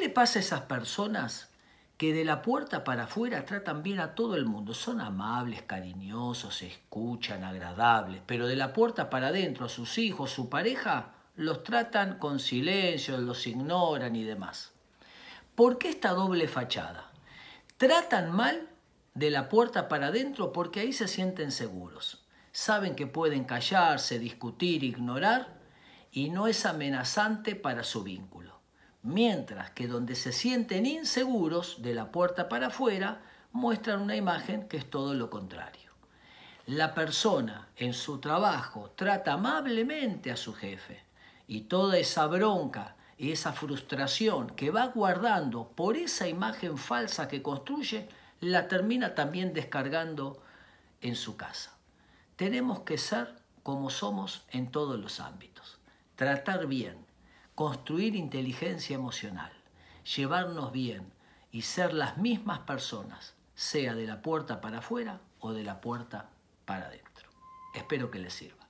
le pasa a esas personas que de la puerta para afuera tratan bien a todo el mundo? Son amables, cariñosos, escuchan, agradables, pero de la puerta para adentro a sus hijos, su pareja, los tratan con silencio, los ignoran y demás. ¿Por qué esta doble fachada? Tratan mal de la puerta para adentro porque ahí se sienten seguros. Saben que pueden callarse, discutir, ignorar y no es amenazante para su vínculo. Mientras que donde se sienten inseguros, de la puerta para afuera, muestran una imagen que es todo lo contrario. La persona en su trabajo trata amablemente a su jefe, y toda esa bronca y esa frustración que va guardando por esa imagen falsa que construye, la termina también descargando en su casa. Tenemos que ser como somos en todos los ámbitos. Tratar bien, construir inteligencia emocional, llevarnos bien y ser las mismas personas, sea de la puerta para afuera o de la puerta para adentro. Espero que les sirva.